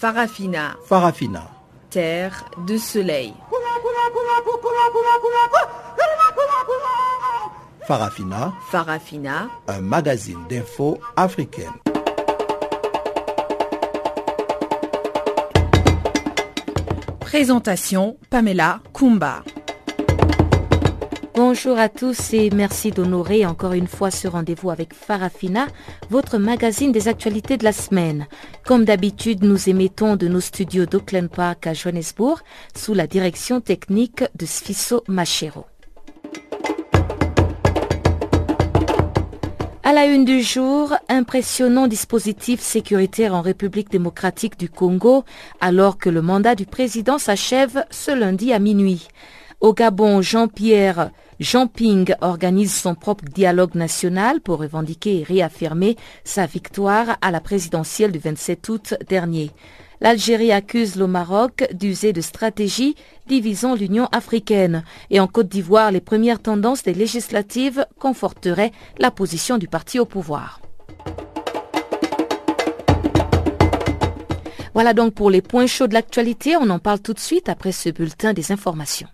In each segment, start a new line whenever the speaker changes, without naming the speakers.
Farafina.
Farafina.
Terre de soleil.
Farafina.
Farafina.
Un magazine d'infos africaine.
Présentation Pamela Kumba.
Bonjour à tous et merci d'honorer encore une fois ce rendez-vous avec Farafina, votre magazine des actualités de la semaine. Comme d'habitude, nous émettons de nos studios d'Oakland Park à Johannesburg sous la direction technique de Sfiso Machero. À la une du jour, impressionnant dispositif sécuritaire en République démocratique du Congo alors que le mandat du président s'achève ce lundi à minuit. Au Gabon, Jean-Pierre Jean-Ping organise son propre dialogue national pour revendiquer et réaffirmer sa victoire à la présidentielle du 27 août dernier. L'Algérie accuse le Maroc d'user de stratégies divisant l'Union africaine. Et en Côte d'Ivoire, les premières tendances des législatives conforteraient la position du parti au pouvoir. Voilà donc pour les points chauds de l'actualité. On en parle tout de suite après ce bulletin des informations.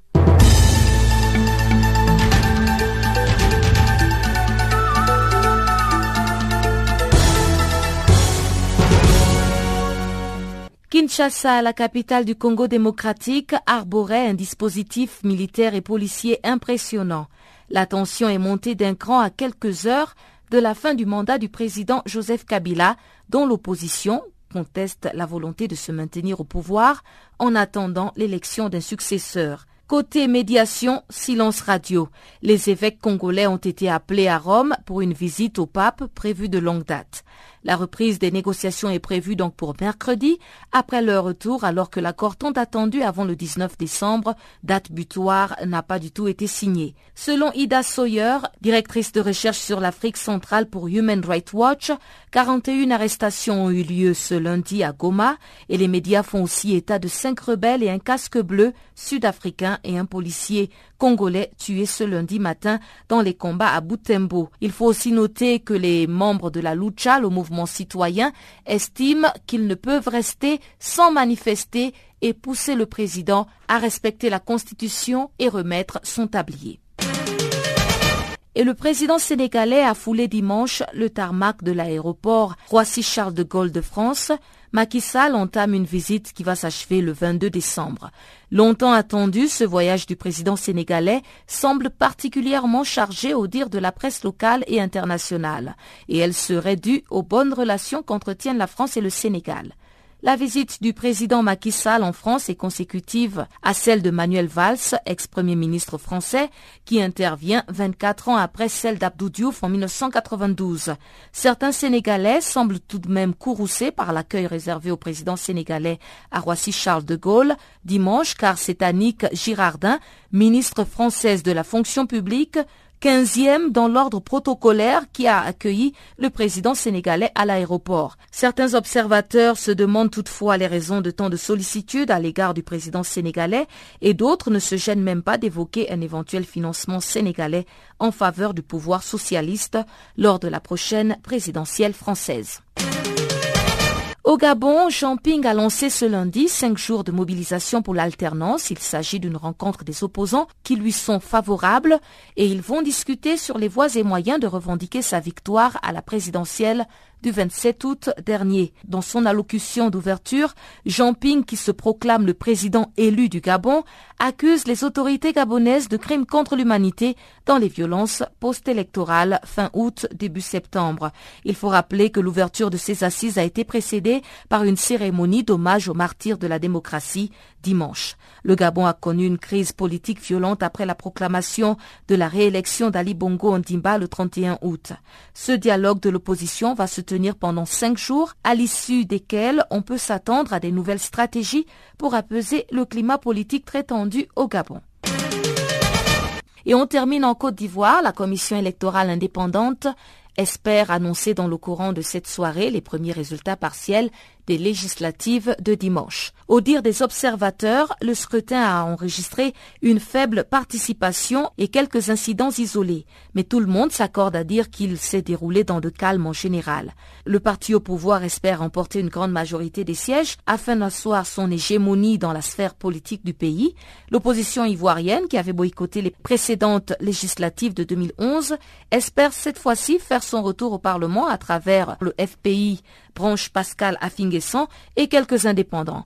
Kinshasa, la capitale du Congo démocratique, arborait un dispositif militaire et policier impressionnant. La tension est montée d'un cran à quelques heures de la fin du mandat du président Joseph Kabila, dont l'opposition conteste la volonté de se maintenir au pouvoir en attendant l'élection d'un successeur. Côté médiation, silence radio. Les évêques congolais ont été appelés à Rome pour une visite au pape prévue de longue date. La reprise des négociations est prévue donc pour mercredi, après leur retour, alors que l'accord tant attendu avant le 19 décembre, date butoir, n'a pas du tout été signé. Selon Ida Sawyer, directrice de recherche sur l'Afrique centrale pour Human Rights Watch, 41 arrestations ont eu lieu ce lundi à Goma et les médias font aussi état de cinq rebelles et un casque bleu sud-africain et un policier congolais tués ce lundi matin dans les combats à Butembo. Il faut aussi noter que les membres de la Lucha, le mouvement citoyen, estiment qu'ils ne peuvent rester sans manifester et pousser le président à respecter la Constitution et remettre son tablier. Et le président sénégalais a foulé dimanche le tarmac de l'aéroport Roissy-Charles de Gaulle de France. Macky Sall entame une visite qui va s'achever le 22 décembre. Longtemps attendu, ce voyage du président sénégalais semble particulièrement chargé au dire de la presse locale et internationale, et elle serait due aux bonnes relations qu'entretiennent la France et le Sénégal. La visite du président Macky Sall en France est consécutive à celle de Manuel Valls, ex-premier ministre français, qui intervient 24 ans après celle d'Abdou Diouf en 1992. Certains Sénégalais semblent tout de même courroucés par l'accueil réservé au président sénégalais à Roissy-Charles de Gaulle dimanche, car c'est Annick Girardin, ministre française de la fonction publique, 15e dans l'ordre protocolaire qui a accueilli le président sénégalais à l'aéroport. Certains observateurs se demandent toutefois les raisons de tant de sollicitude à l'égard du président sénégalais et d'autres ne se gênent même pas d'évoquer un éventuel financement sénégalais en faveur du pouvoir socialiste lors de la prochaine présidentielle française. Au Gabon, Jean-Ping a lancé ce lundi cinq jours de mobilisation pour l'alternance. Il s'agit d'une rencontre des opposants qui lui sont favorables et ils vont discuter sur les voies et moyens de revendiquer sa victoire à la présidentielle du 27 août dernier. Dans son allocution d'ouverture, Jean Ping, qui se proclame le président élu du Gabon, accuse les autorités gabonaises de crimes contre l'humanité dans les violences post-électorales fin août, début septembre. Il faut rappeler que l'ouverture de ces assises a été précédée par une cérémonie d'hommage aux martyrs de la démocratie dimanche. Le Gabon a connu une crise politique violente après la proclamation de la réélection d'Ali Bongo Ondimba le 31 août. Ce dialogue de l'opposition va se tenir pendant cinq jours, à l'issue desquels on peut s'attendre à des nouvelles stratégies pour apaiser le climat politique très tendu au Gabon. Et on termine en Côte d'Ivoire. La commission électorale indépendante espère annoncer dans le courant de cette soirée les premiers résultats partiels des législatives de dimanche. Au dire des observateurs, le scrutin a enregistré une faible participation et quelques incidents isolés, mais tout le monde s'accorde à dire qu'il s'est déroulé dans le calme en général. Le parti au pouvoir espère remporter une grande majorité des sièges afin d'asseoir son hégémonie dans la sphère politique du pays. L'opposition ivoirienne, qui avait boycotté les précédentes législatives de 2011, espère cette fois-ci faire son retour au Parlement à travers le FPI, branche Pascal Affinguessan et quelques indépendants.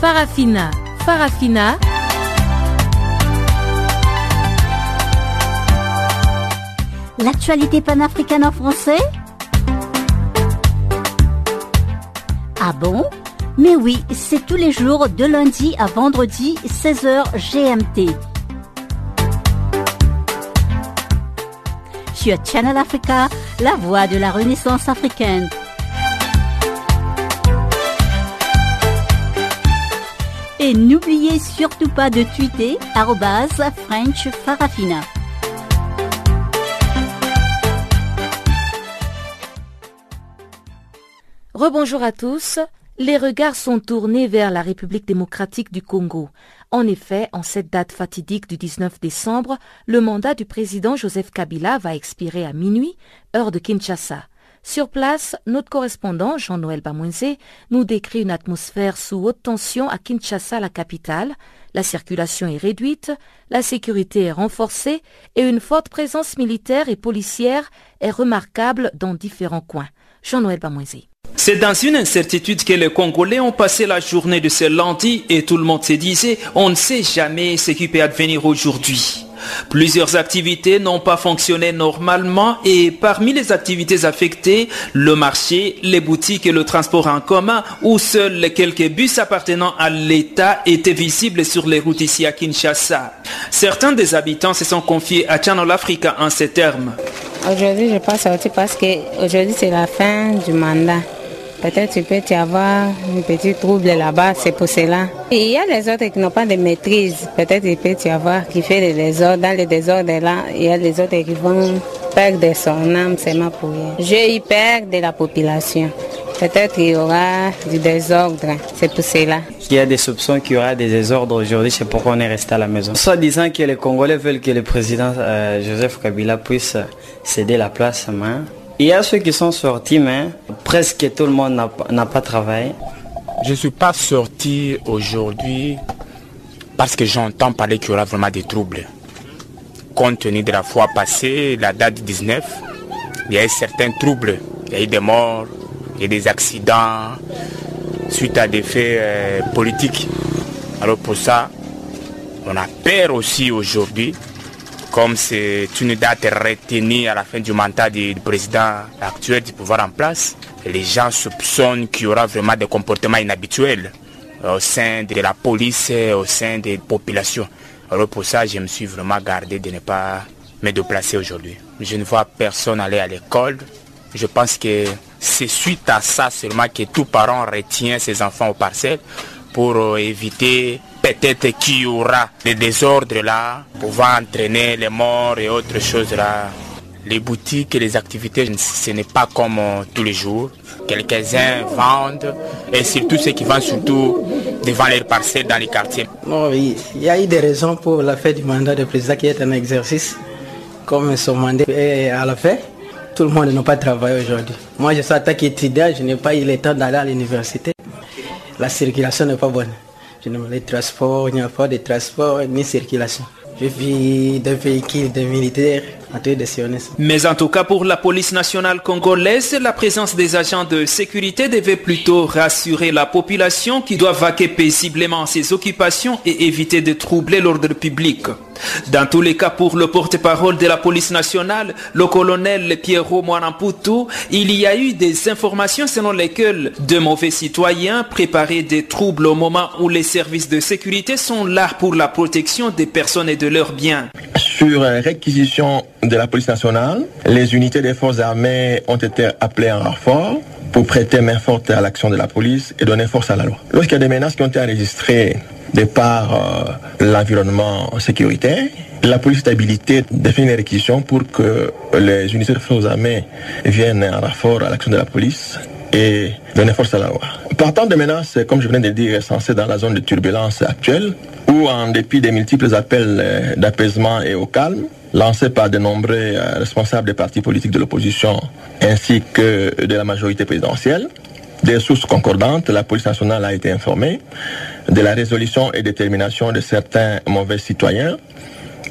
Farafina, Farafina.
L'actualité panafricaine en français Ah bon? Mais oui, c'est tous les jours de lundi à vendredi 16h GMT. Sur Channel Africa, la voix de la Renaissance africaine. Et n'oubliez surtout pas de tweeter French Farafina.
Rebonjour à tous. Les regards sont tournés vers la République démocratique du Congo. En effet, en cette date fatidique du 19 décembre, le mandat du président Joseph Kabila va expirer à minuit, heure de Kinshasa. Sur place, notre correspondant Jean-Noël Bamouense nous décrit une atmosphère sous haute tension à Kinshasa, la capitale. La circulation est réduite, la sécurité est renforcée et une forte présence militaire et policière est remarquable dans différents coins. Jean-Noël Bamouense.
C'est dans une incertitude que les Congolais ont passé la journée de ce lundi et tout le monde se disait on ne sait jamais ce qui peut advenir aujourd'hui. Plusieurs activités n'ont pas fonctionné normalement et parmi les activités affectées, le marché, les boutiques et le transport en commun où seuls quelques bus appartenant à l'État étaient visibles sur les routes ici à Kinshasa. Certains des habitants se sont confiés à Channel Africa en ces termes.
Aujourd'hui, je pas sorti parce que aujourd'hui c'est la fin du mandat. Peut-être tu peux y avoir un petit trouble là-bas, c'est pour cela. il y a les autres qui n'ont pas de maîtrise. Peut-être il peut y avoir qui fait des désordres. Dans les désordres là, il y a les autres qui vont perdre son âme seulement pour rien. J'ai eu peur de la population. Peut-être qu'il y aura du désordre, c'est pour cela.
Il y a des soupçons qu'il y aura des désordres aujourd'hui, c'est pourquoi on est resté à la maison. Soit disant que les Congolais veulent que le président euh, Joseph Kabila puisse céder la place à main il y a ceux qui sont sortis, mais presque tout le monde n'a pas travaillé.
Je ne suis pas sorti aujourd'hui parce que j'entends parler qu'il y aura vraiment des troubles. Compte tenu de la fois passée, la date 19, il y a eu certains troubles. Il y a eu des morts, il y a eu des accidents suite à des faits euh, politiques. Alors pour ça, on a peur aussi aujourd'hui comme c'est une date retenue à la fin du mandat du président actuel du pouvoir en place, les gens soupçonnent qu'il y aura vraiment des comportements inhabituels au sein de la police, au sein des populations. Alors pour ça, je me suis vraiment gardé de ne pas me déplacer aujourd'hui. Je ne vois personne aller à l'école. Je pense que c'est suite à ça seulement que tout parent retient ses enfants au parcelles pour éviter peut-être qu'il y aura des désordres là, pouvant entraîner les morts et autres choses là. Les boutiques et les activités, ce n'est pas comme euh, tous les jours. Quelques-uns vendent et surtout ceux qui vendent surtout devant les parcelles dans les quartiers.
il y a eu des raisons pour la fête du mandat du président qui est un exercice. Comme son mandat est à la fin, tout le monde n'a pas travaillé aujourd'hui. Moi, je suis attaqué étudiant, je n'ai pas eu le temps d'aller à l'université. La circulation n'est pas bonne. Je n'ai pas de transport, il n'y a pas de transport ni circulation. Je vis des véhicules de militaires
mais en tout cas, pour la police nationale congolaise, la présence des agents de sécurité devait plutôt rassurer la population qui doit vaquer paisiblement à ses occupations et éviter de troubler l'ordre public. Dans tous les cas, pour le porte-parole de la police nationale, le colonel Pierrot Mwanamputu, il y a eu des informations selon lesquelles de mauvais citoyens préparaient des troubles au moment où les services de sécurité sont là pour la protection des personnes et de leurs biens.
Sur réquisition de la police nationale, les unités des forces armées ont été appelées en renfort pour prêter main forte à l'action de la police et donner force à la loi. Lorsqu'il y a des menaces qui ont été enregistrées de par euh, l'environnement sécuritaire, la police est habilitée de faire une réquisition pour que les unités des forces armées viennent en renfort à l'action de la police et donner force à la loi. Partant de menaces, comme je viens de le dire, censées dans la zone de turbulence actuelle, où en dépit des multiples appels d'apaisement et au calme, lancés par de nombreux responsables des partis politiques de l'opposition ainsi que de la majorité présidentielle, des sources concordantes, la police nationale a été informée de la résolution et détermination de certains mauvais citoyens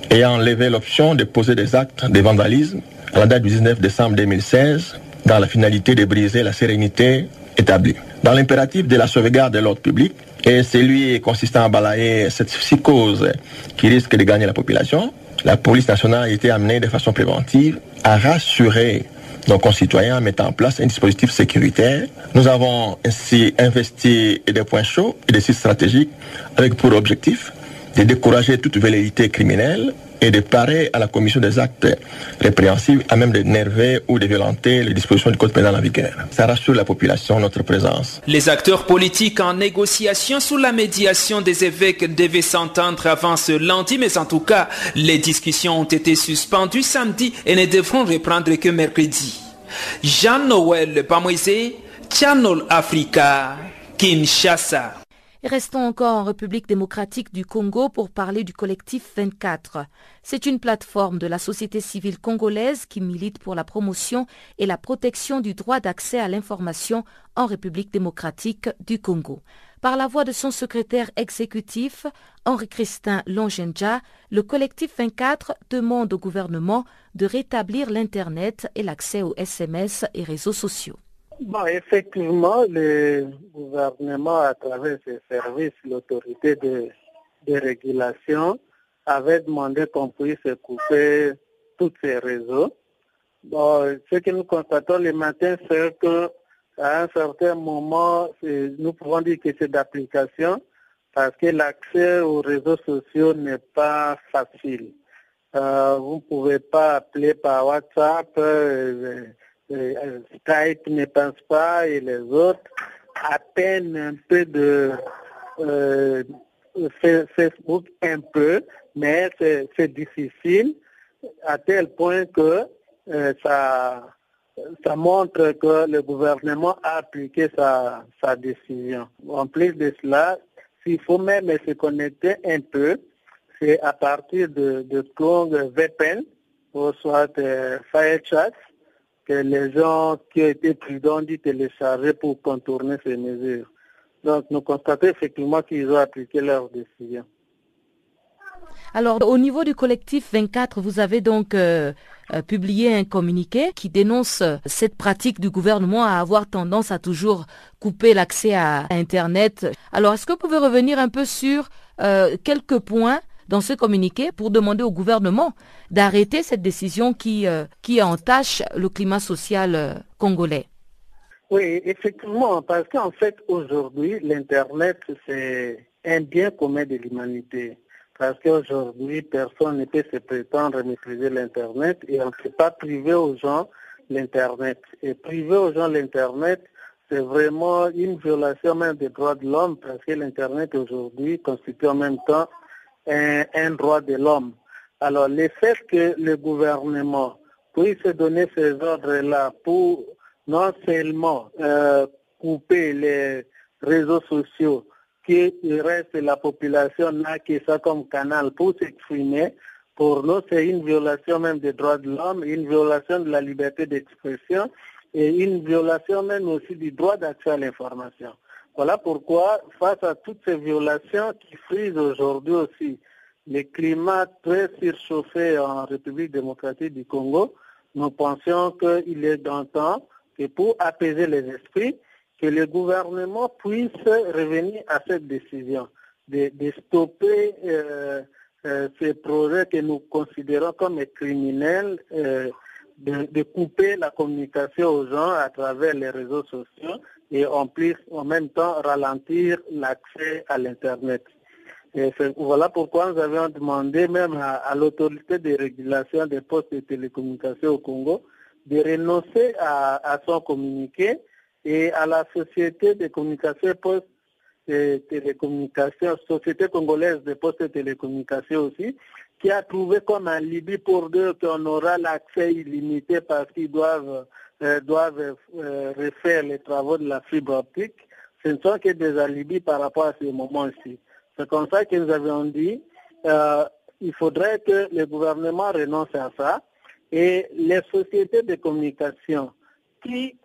ayant levé l'option de poser des actes de vandalisme à la date du 19 décembre 2016 dans la finalité de briser la sérénité établie. Dans l'impératif de la sauvegarde de l'ordre public et celui consistant à balayer cette psychose qui risque de gagner la population, la police nationale a été amenée de façon préventive à rassurer nos concitoyens en mettant en place un dispositif sécuritaire. Nous avons ainsi investi des points chauds et des sites stratégiques avec pour objectif de décourager toute velléité criminelle et de parer à la commission des actes répréhensibles à même d'énerver ou de violenter les dispositions du code pénal en. Ça rassure la population, notre présence.
Les acteurs politiques en négociation sous la médiation des évêques devaient s'entendre avant ce lundi, mais en tout cas, les discussions ont été suspendues samedi et ne devront reprendre que mercredi. Jean-Noël Pamoisé, Channel Africa, Kinshasa.
Restons encore en République démocratique du Congo pour parler du collectif 24. C'est une plateforme de la société civile congolaise qui milite pour la promotion et la protection du droit d'accès à l'information en République démocratique du Congo. Par la voix de son secrétaire exécutif, Henri Christin Longenja, le collectif 24 demande au gouvernement de rétablir l'Internet et l'accès aux SMS et réseaux sociaux.
Bon, effectivement, le gouvernement, à travers ses services, l'autorité de, régulation, avait demandé qu'on puisse couper tous ces réseaux. Bon, ce que nous constatons le matin, c'est qu'à un certain moment, nous pouvons dire que c'est d'application parce que l'accès aux réseaux sociaux n'est pas facile. Euh, vous ne pouvez pas appeler par WhatsApp. Euh, Skype ne pense pas et les autres, à peine un peu de euh, Facebook un peu, mais c'est difficile à tel point que euh, ça, ça montre que le gouvernement a appliqué sa, sa décision. En plus de cela, s'il faut même se connecter un peu, c'est à partir de, de VPN, ou soit FireChat, que les gens qui ont été prudents d'y télécharger pour contourner ces mesures. Donc nous constatons effectivement qu'ils ont appliqué leur décision.
Alors au niveau du collectif 24, vous avez donc euh, euh, publié un communiqué qui dénonce cette pratique du gouvernement à avoir tendance à toujours couper l'accès à Internet. Alors est-ce que vous pouvez revenir un peu sur euh, quelques points dans ce communiqué pour demander au gouvernement d'arrêter cette décision qui, euh, qui entache le climat social euh, congolais.
Oui, effectivement, parce qu'en fait, aujourd'hui, l'Internet, c'est un bien commun de l'humanité. Parce qu'aujourd'hui, personne ne peut se prétendre maîtriser l'Internet et on ne peut pas priver aux gens l'Internet. Et priver aux gens l'Internet, c'est vraiment une violation même des droits de l'homme parce que l'Internet aujourd'hui constitue en même temps un, droit de l'homme. Alors, le fait que le gouvernement puisse donner ces ordres-là pour non seulement euh, couper les réseaux sociaux, qui reste la population n'a que ça comme canal pour s'exprimer, pour nous, c'est une violation même des droits de l'homme, une violation de la liberté d'expression et une violation même aussi du droit d'accès à l'information. Voilà pourquoi, face à toutes ces violations qui frisent aujourd'hui aussi le climat très surchauffé en République démocratique du Congo, nous pensions qu'il est dans temps que pour apaiser les esprits, que le gouvernement puisse revenir à cette décision de, stopper euh, euh, ces projets que nous considérons comme criminels, euh, de, couper la communication aux gens à travers les réseaux sociaux et en plus, en même temps, ralentir l'accès à l'Internet. Et voilà pourquoi nous avions demandé même à, l'autorité de régulation des postes de télécommunications au Congo de renoncer à, son communiqué et à la société de communication et postes de télécommunications, société congolaise de postes de télécommunications aussi, qui a trouvé comme un Libye pour deux qu'on aura l'accès illimité parce qu'ils doivent, euh, doivent euh, refaire les travaux de la fibre optique. Ce ne sont que des alibis par rapport à ce moment-ci. C'est comme ça que nous avions dit, euh, il faudrait que le gouvernement renonce à ça et les sociétés de communication qui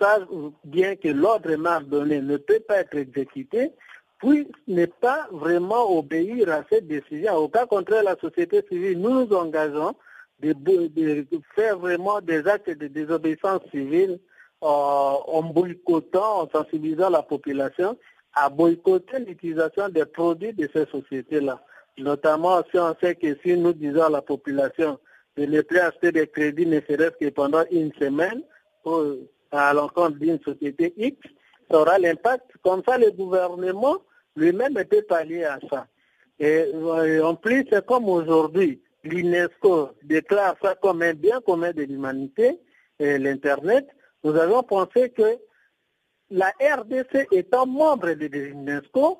savent bien que l'ordre mal donné ne peut pas être exécuté, puis ne pas vraiment obéir à cette décision. Au cas contraire, la société civile, nous nous engageons de, faire vraiment des actes de désobéissance civile euh, en boycottant, en sensibilisant la population à boycotter l'utilisation des produits de ces sociétés-là. Notamment si on sait que si nous disons à la population de ne plus acheter des crédits ne serait-ce que pendant une semaine à l'encontre d'une société X, ça aura l'impact. Comme ça, le gouvernement lui-même peut pallier à ça. Et en plus, c'est comme aujourd'hui, l'UNESCO déclare ça comme un bien commun de l'humanité, l'Internet. Nous avons pensé que la RDC étant membre de l'UNESCO,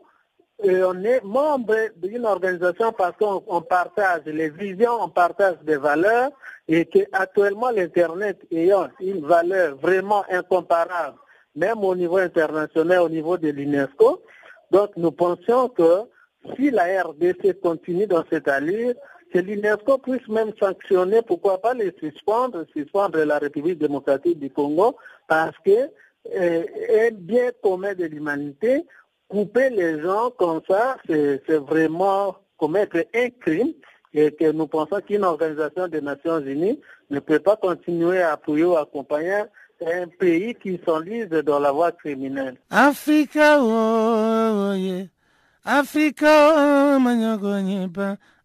on est membre d'une organisation parce qu'on partage les visions, on partage des valeurs et qu'actuellement l'Internet ayant une valeur vraiment incomparable, même au niveau international, au niveau de l'UNESCO, donc nous pensions que si la RDC continue dans cette allure, que l'UNESCO puisse même sanctionner, pourquoi pas les suspendre, suspendre la République démocratique du Congo, parce que euh, un bien commun de l'humanité, couper les gens comme ça, c'est vraiment commettre un crime et que nous pensons qu'une organisation des Nations Unies ne peut pas continuer à appuyer ou accompagner un pays qui s'enlise dans la voie criminelle.
Africa, oh, yeah. Africa, oh,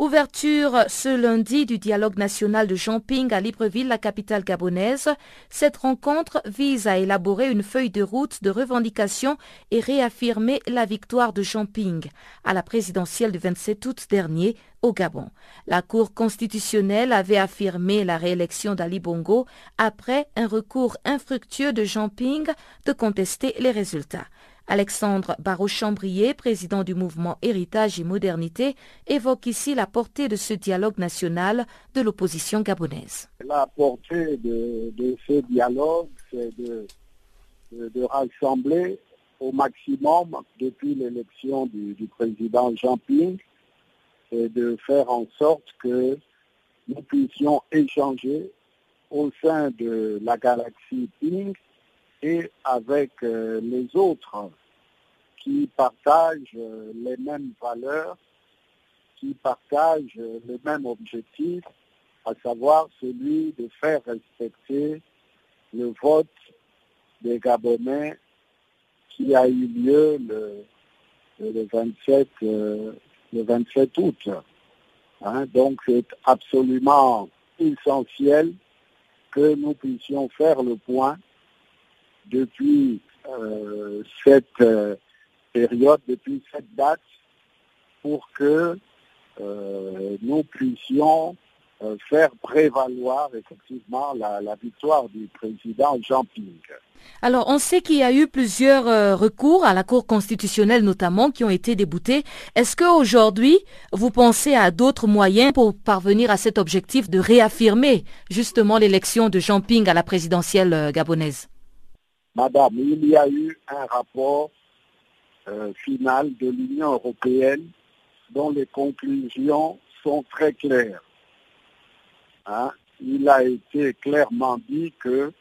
Ouverture ce lundi du dialogue national de Jamping à Libreville, la capitale gabonaise. Cette rencontre vise à élaborer une feuille de route de revendication et réaffirmer la victoire de Jamping à la présidentielle du 27 août dernier au Gabon. La Cour constitutionnelle avait affirmé la réélection d'Ali Bongo après un recours infructueux de Jamping de contester les résultats. Alexandre Barraud-Chambrier, président du mouvement Héritage et Modernité, évoque ici la portée de ce dialogue national de l'opposition gabonaise.
La portée de, ce dialogue, c'est de, rassembler au maximum depuis l'élection du, président Jean Ping et de faire en sorte que nous puissions échanger au sein de la galaxie Ping et avec euh, les autres qui partagent euh, les mêmes valeurs, qui partagent euh, les mêmes objectifs, à savoir celui de faire respecter le vote des Gabonais qui a eu lieu le, 27, le 27 août. Hein, donc c'est absolument essentiel que nous puissions faire le point depuis euh, cette euh, période, depuis cette date, pour que euh, nous puissions faire prévaloir effectivement la, victoire du président Jean Ping.
Alors, on sait qu'il y a eu plusieurs recours à la Cour constitutionnelle notamment qui ont été déboutés. Est-ce qu'aujourd'hui, vous pensez à d'autres moyens pour parvenir à cet objectif de réaffirmer justement l'élection de Jean Ping à la présidentielle gabonaise?
Madame, il y a eu un rapport euh, final de l'Union européenne dont les conclusions sont très claires. Hein? Il a été clairement dit que,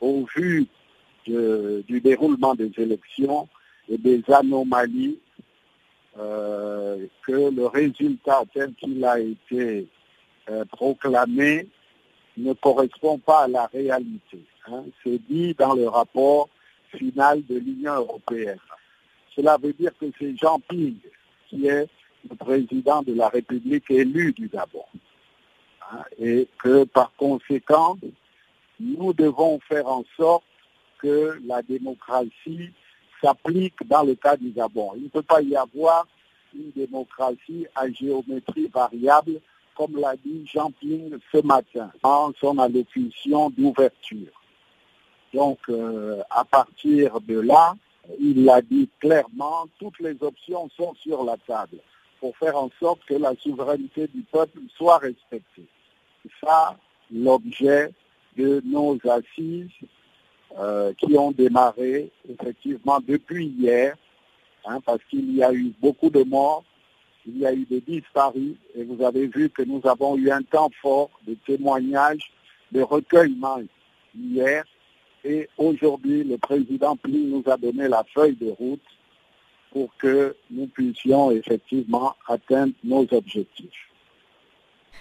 au vu du déroulement des élections et des anomalies, euh, que le résultat tel qu'il a été euh, proclamé ne correspond pas à la réalité. Hein, c'est dit dans le rapport final de l'Union européenne. Cela veut dire que c'est Jean Ping qui est le président de la République élu du Gabon. Hein, et que par conséquent, nous devons faire en sorte que la démocratie s'applique dans le cas du Gabon. Il ne peut pas y avoir une démocratie à géométrie variable, comme l'a dit Jean Ping ce matin en son allocution d'ouverture. Donc, euh, à partir de là, il l'a dit clairement, toutes les options sont sur la table pour faire en sorte que la souveraineté du peuple soit respectée. C'est ça l'objet de nos assises euh, qui ont démarré effectivement depuis hier, hein, parce qu'il y a eu beaucoup de morts, il y a eu des disparus, et vous avez vu que nous avons eu un temps fort de témoignages, de recueillement hier, et aujourd'hui le président Pli nous a donné la feuille de route pour que nous puissions effectivement atteindre nos objectifs.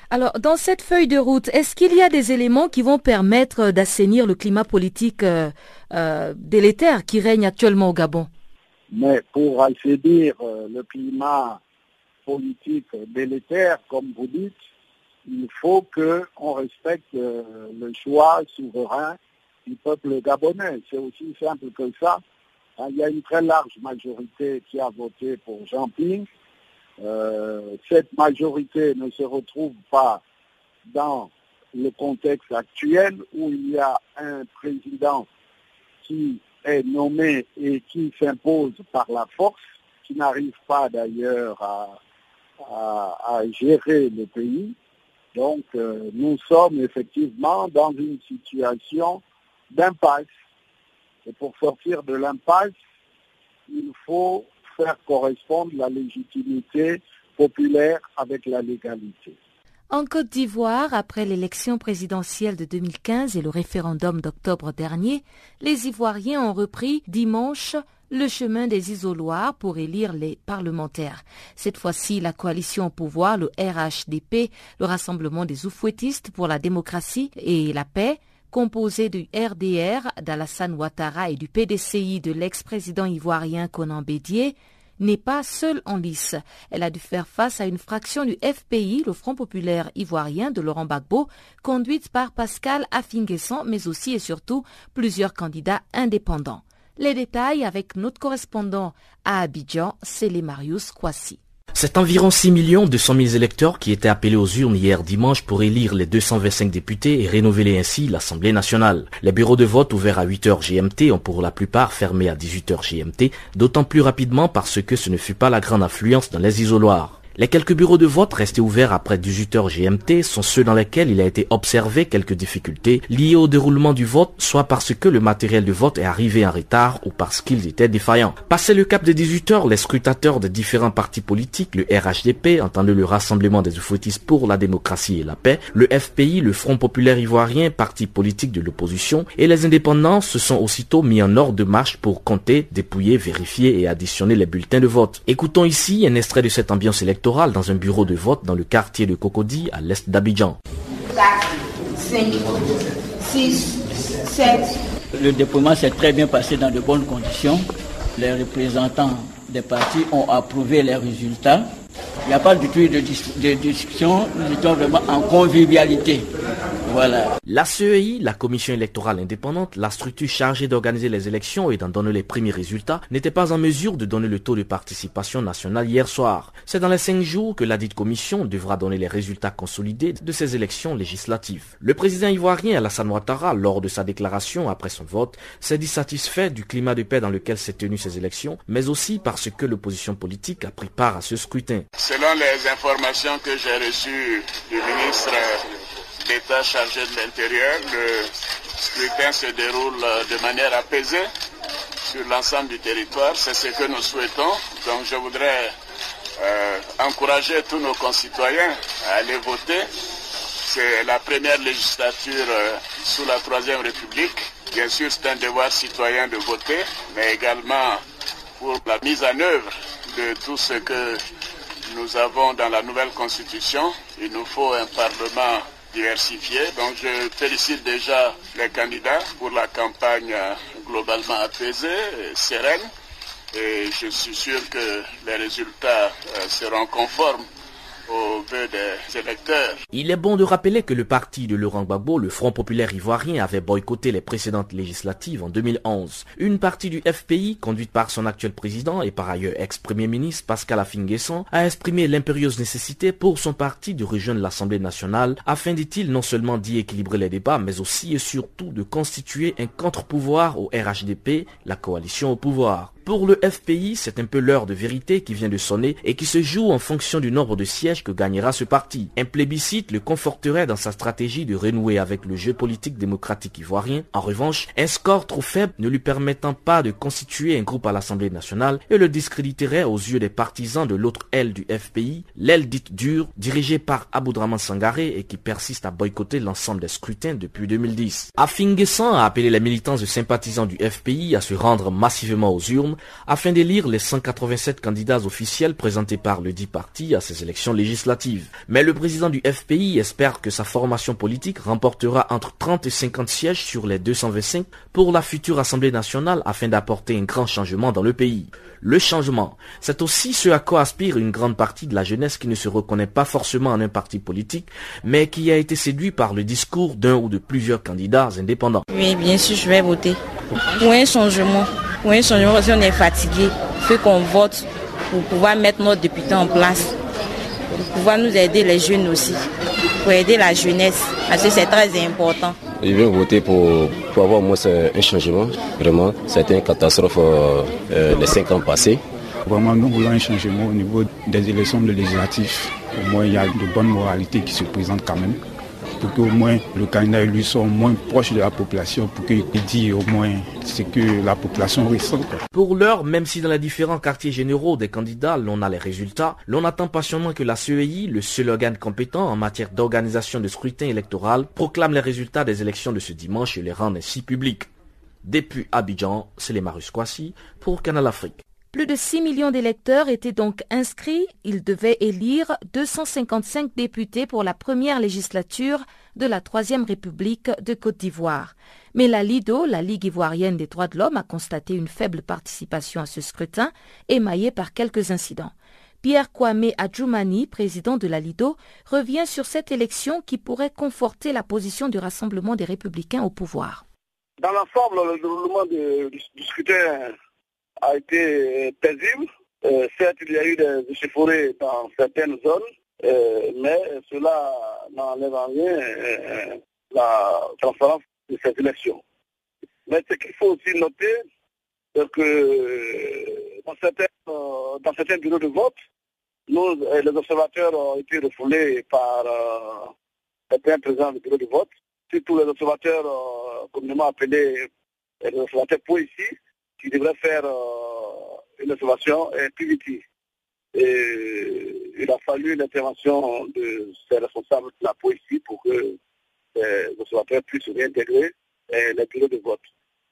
Alors, dans cette feuille de route, est-ce qu'il y a des éléments qui vont permettre d'assainir le climat politique euh, euh, délétère qui règne actuellement au Gabon?
Mais pour assainir euh, le climat politique délétère, comme vous dites, il faut qu'on respecte le choix souverain du peuple gabonais. C'est aussi simple que ça. Hein, il y a une très large majorité qui a voté pour Jean Ping. Euh, cette majorité ne se retrouve pas dans le contexte actuel où il y a un président qui est nommé et qui s'impose par la force, qui n'arrive pas d'ailleurs à, gérer le pays. Donc euh, nous sommes effectivement dans une situation d'impasse. Et pour sortir de l'impasse, il faut faire correspondre la légitimité populaire avec la légalité.
En Côte d'Ivoire, après l'élection présidentielle de 2015 et le référendum d'octobre dernier, les Ivoiriens ont repris dimanche le chemin des isoloirs pour élire les parlementaires. Cette fois-ci, la coalition au pouvoir, le RHDP, le Rassemblement des oufouettistes pour la démocratie et la paix, composé du RDR d'Alassane Ouattara et du PDCI de l'ex-président ivoirien Conan Bédier, n'est pas seule en lice. Elle a dû faire face à une fraction du FPI, le Front populaire ivoirien de Laurent Gbagbo, conduite par Pascal Affinguesson, mais aussi et surtout plusieurs candidats indépendants. Les détails avec notre correspondant à Abidjan, Célé Marius Kwasi.
C'est environ 6 200 000 électeurs qui étaient appelés aux urnes hier dimanche pour élire les 225 députés et rénover ainsi l'Assemblée nationale. Les bureaux de vote ouverts à 8h GMT ont pour la plupart fermé à 18h GMT, d'autant plus rapidement parce que ce ne fut pas la grande affluence dans les isoloirs. Les quelques bureaux de vote restés ouverts après 18h GMT sont ceux dans lesquels il a été observé quelques difficultés liées au déroulement du vote, soit parce que le matériel de vote est arrivé en retard ou parce qu'ils étaient défaillants. Passé le cap de 18h, les scrutateurs de différents partis politiques, le RHDP, entendu le Rassemblement des Oufouettistes pour la démocratie et la paix, le FPI, le Front populaire ivoirien, parti politique de l'opposition, et les indépendants se sont aussitôt mis en ordre de marche pour compter, dépouiller, vérifier et additionner les bulletins de vote. Écoutons ici un extrait de cette ambiance électorale dans un bureau de vote dans le quartier de Cocody à l'est d'Abidjan. 4, 5,
6, 7. Le déploiement s'est très bien passé dans de bonnes conditions. Les représentants des partis ont approuvé les résultats. Il n'y a pas du tout de, discussion, nous étions vraiment en convivialité. Voilà.
La CEI, la Commission électorale indépendante, la structure chargée d'organiser les élections et d'en donner les premiers résultats, n'était pas en mesure de donner le taux de participation nationale hier soir. C'est dans les cinq jours que la dite commission devra donner les résultats consolidés de ces élections législatives. Le président ivoirien Alassane Ouattara, lors de sa déclaration après son vote, s'est dit satisfait du climat de paix dans lequel s'est tenu ces élections, mais aussi parce que l'opposition politique a pris part à ce scrutin.
Selon les informations que j'ai reçues du ministre d'État chargé de l'Intérieur. Le scrutin se déroule de manière apaisée sur l'ensemble du territoire. C'est ce que nous souhaitons. Donc je voudrais euh, encourager tous nos concitoyens à aller voter. C'est la première législature euh, sous la Troisième République. Bien sûr, c'est un devoir citoyen de voter, mais également pour la mise en œuvre de tout ce que nous avons dans la nouvelle Constitution. Il nous faut un Parlement diversifié. Donc je félicite déjà les candidats pour la campagne globalement apaisée, et sereine. Et je suis sûr que les résultats euh, seront conformes
Il est bon de rappeler que le parti de Laurent Gbagbo, le Front populaire ivoirien, avait boycotté les précédentes législatives en 2011. Une partie du FPI, conduite par son actuel président et par ailleurs ex-premier ministre Pascal Affinguesson, a exprimé l'impérieuse nécessité pour son parti de rejoindre l'Assemblée nationale afin, dit-il, non seulement d'y équilibrer les débats, mais aussi et surtout de constituer un contre-pouvoir au RHDP, la coalition au pouvoir. Pour le FPI, c'est un peu l'heure de vérité qui vient de sonner et qui se joue en fonction du nombre de sièges que gagnera ce parti. Un plébiscite le conforterait dans sa stratégie de renouer avec le jeu politique démocratique ivoirien. En revanche, un score trop faible ne lui permettant pas de constituer un groupe à l'Assemblée nationale et le discréditerait aux yeux des partisans de l'autre aile du FPI, l'aile dite dure, dirigée par Aboudraman Sangaré et qui persiste à boycotter l'ensemble des scrutins depuis 2010. Afinguessan a appelé les militants et sympathisants du FPI à se rendre massivement aux urnes afin d'élire les 187 candidats officiels présentés par le dit parti à ces élections législatives. Mais le président du FPI espère que sa formation politique remportera entre 30 et 50 sièges sur les 225 pour la future Assemblée nationale afin d'apporter un grand changement dans le pays. Le changement, c'est aussi ce à quoi aspire une grande partie de la jeunesse qui ne se reconnaît pas forcément en un parti politique, mais qui a été séduit par le discours d'un ou de plusieurs candidats indépendants.
Oui, bien sûr, je vais voter. Pour un changement. Pour un changement, parce qu'on est fatigué. Il faut qu'on vote pour pouvoir mettre notre député en place. Pour pouvoir nous aider les jeunes aussi. Pour aider la jeunesse. Parce que c'est très important.
Je viens voter pour, pour avoir moi un changement. Vraiment, c'était une catastrophe euh, euh, les cinq ans passés.
Vraiment, nous voulons un changement au niveau des élections législatives. Au moins, il y a de bonnes moralités qui se présentent quand même. Pour qu'au moins le candidat lui soit moins proche de la population, pour qu'il dise au moins ce que la population ressent.
Pour l'heure, même si dans les différents quartiers généraux des candidats, l'on a les résultats, l'on attend patiemment que la CEI, le seul organe compétent en matière d'organisation de scrutin électoral, proclame les résultats des élections de ce dimanche et les rende ainsi publics. Depuis Abidjan, c'est les Marus Kwasi pour Canal Afrique.
Plus de 6 millions d'électeurs étaient donc inscrits. Ils devaient élire 255 députés pour la première législature de la Troisième République de Côte d'Ivoire. Mais la LIDO, la Ligue ivoirienne des droits de l'homme, a constaté une faible participation à ce scrutin, émaillé par quelques incidents. Pierre Kwame Adjoumani, président de la LIDO, revient sur cette élection qui pourrait conforter la position du Rassemblement des Républicains au pouvoir.
Dans l'ensemble, le déroulement du scrutin a été paisible. Euh, certes, il y a eu des échauffourées dans certaines zones, euh, mais cela n'enlève en rien euh, la transparence de ces élections. Mais ce qu'il faut aussi noter, c'est que dans certains, bureaux de vote, les observateurs ont été refoulés par certains présidents du bureau de vote, surtout les observateurs communément appelés les observateurs ici, qui devrait faire euh, une observation plus vite. Et il a fallu l'intervention de ces responsables de la police pour que les observateurs puissent réintégrer les bureaux de vote.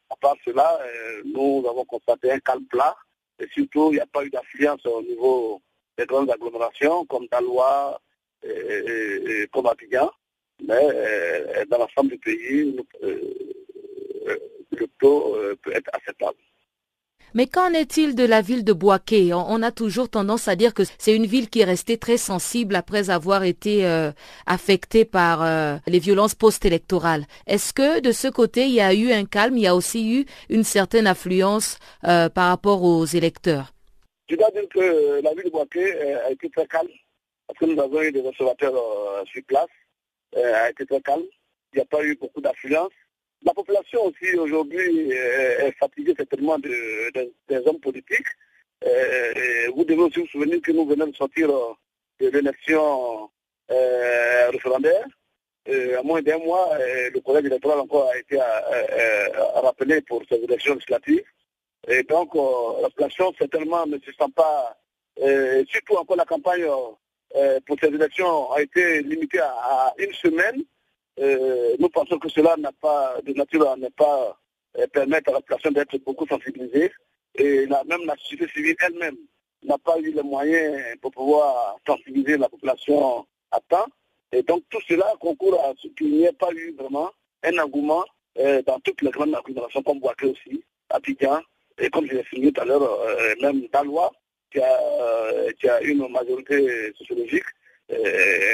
À part cela, nous avons constaté un calme plat et surtout il n'y a pas eu d'affluence au niveau des grandes agglomérations comme Dalois et, et, comme Abidjan. Mais dans l'ensemble du pays, le taux peut être acceptable.
Mais qu'en est-il de la ville de Boaké? On, a toujours tendance à dire que c'est une ville qui est restée très sensible après avoir été euh, affectée par euh, les violences post-électorales. Est-ce que de ce côté, il y a eu un calme, il y a aussi eu une certaine affluence euh, par rapport aux électeurs
Je dois dire que la ville de Boaké a été très calme, parce que nous avons eu des observateurs sur place, a été très calme. Il n'y a pas eu beaucoup d'affluence. La population aussi aujourd'hui est fatiguée certainement de, de, des hommes politiques. Et vous devez aussi vous souvenir que nous venons de sortir de l'élection euh, référendaire. À moins d'un mois, le collège électoral encore a été rappelé pour ces élections législatives. Et donc, la population certainement ne se sent pas, surtout encore la campagne pour ces élections a été limitée à une semaine. Euh, nous pensons que cela n'a pas de nature à ne pas euh, permettre à la population d'être beaucoup sensibilisée. Et la, même la société civile elle-même n'a pas eu les moyens pour pouvoir sensibiliser la population à temps. Et donc tout cela concourt à ce qu'il n'y ait pas eu vraiment un engouement euh, dans toutes les grandes agglomérations comme Boaké aussi, à Piquin, et comme je l'ai souligné tout à l'heure, même Dalois, qui a, qui a une majorité sociologique,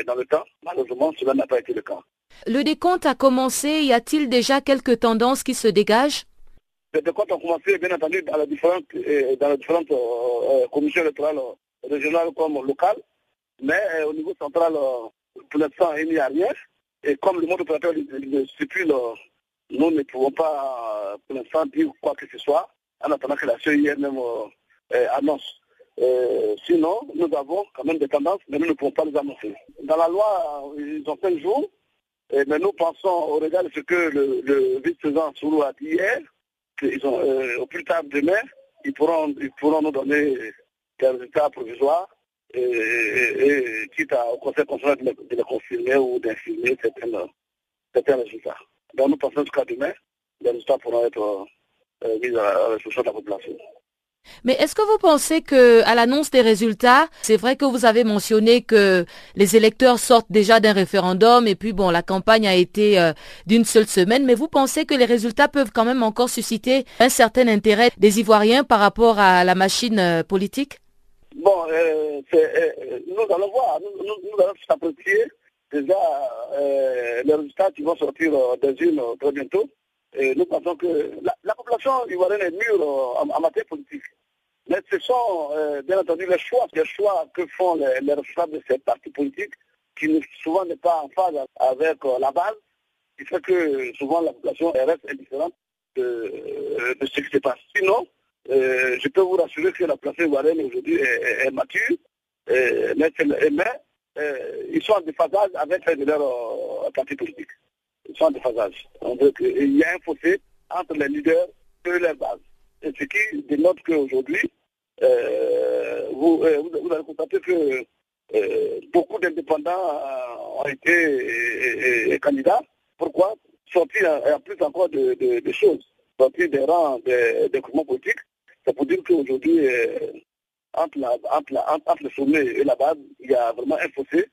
dans le temps. Malheureusement, cela n'a pas été le cas.
Le décompte a commencé. Y a-t-il déjà quelques tendances qui se dégagent?
Les décomptes ont commencé, bien entendu, dans les différentes, euh, différentes euh, commissions électorales régionales comme locales. Mais au niveau central, pour l'instant, il n'y a rien. Et comme le monde opérateur circule, nous ne pouvons pas, pour l'instant, dire quoi que ce soit, en attendant que la même annonce. sinon, nous avons quand même des tendances, mais nous ne pouvons pas les annoncer. Dans la loi, ils ont fait le mais nous pensons, au regard de ce que le, vice-président Soulou a dit hier, qu'ils ont, au plus tard demain, ils pourront, nous donner des résultats provisoires et, quitte au Conseil constitutionnel de, les confirmer ou d'infirmer certains, résultats. Donc nous pensons jusqu'à demain, les résultats pourront être mis à la ressource de la population.
Mais est-ce que vous pensez que, à l'annonce des résultats, c'est vrai que vous avez mentionné que les électeurs sortent déjà d'un référendum et puis bon, la campagne a été euh, d'une seule semaine, mais vous pensez que les résultats peuvent quand même encore susciter un certain intérêt des Ivoiriens par rapport à la machine euh, politique?
Bon, euh, nous allons voir, nous, allons s'apprécier déjà les résultats qui vont sortir des unes très bientôt. Et nous pensons que la, population ivoirienne est mûre en, matière politique. Mais ce sont, euh, bien entendu, les choix, les choix que font les, les responsables de ces partis politiques, qui souvent n'est pas en phase avec euh, la base, qui fait que souvent la population reste indifférente de, euh, de, ce qui se passe. Sinon, je peux vous rassurer que la population ivoirienne aujourd'hui est, mature, mais, ils sont en déphasage avec leur parti politique sont des phasages. il y a un fossé entre les leaders et les bases. Et ce qui dénote qu'aujourd'hui, vous, euh, vous, allez constater que euh, beaucoup d'indépendants ont été candidats. Pourquoi? Sortir en, plus encore de, choses, sortir des rangs des, mouvements politiques. C'est pour dire qu'aujourd'hui, entre, entre, entre le sommet et la base, il y a vraiment un fossé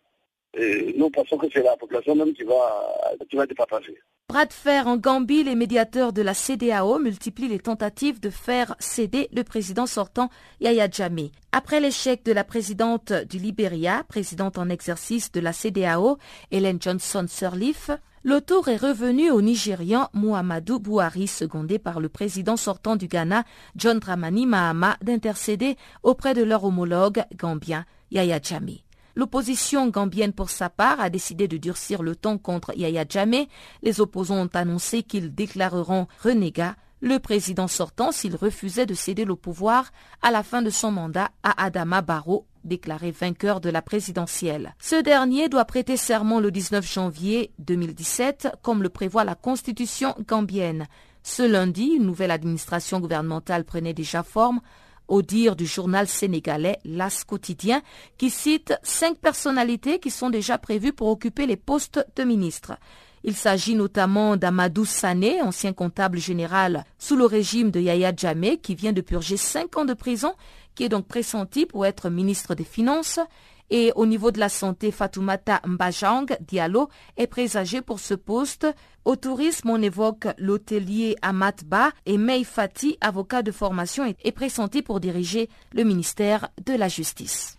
nous pensons que c'est la population même qui va, qui va départager.
Bras de fer en Gambie, les médiateurs de la CDAO multiplient les tentatives de faire céder le président sortant Yahya Jammeh. Après l'échec de la présidente du Libéria, présidente en exercice de la CDAO, Hélène Johnson Sirleaf, le tour est revenu au Nigérian Muhammadu Buhari, secondé par le président sortant du Ghana, John Dramani Mahama, d'intercéder auprès de leur homologue gambien Yahya Jammeh. L'opposition gambienne, pour sa part, a décidé de durcir le ton contre Yahya Jammeh. Les opposants ont annoncé qu'ils déclareront renégat le président sortant s'il refusait de céder le pouvoir à la fin de son mandat à Adama Barrow, déclaré vainqueur de la présidentielle. Ce dernier doit prêter serment le 19 janvier 2017, comme le prévoit la constitution gambienne. Ce lundi, une nouvelle administration gouvernementale prenait déjà forme au dire du journal sénégalais L'As quotidien, qui cite cinq personnalités qui sont déjà prévues pour occuper les postes de ministres. Il s'agit notamment d'Amadou Sané, ancien comptable général sous le régime de Yahya Jammeh, qui vient de purger cinq ans de prison, qui est donc pressenti pour être ministre des Finances. Et au niveau de la santé, Fatoumata Mbajang Diallo est présagé pour ce poste. Au tourisme, on évoque l'hôtelier Amat Ba et Mei Fati, avocat de formation, est pressenti pour diriger le ministère de la Justice.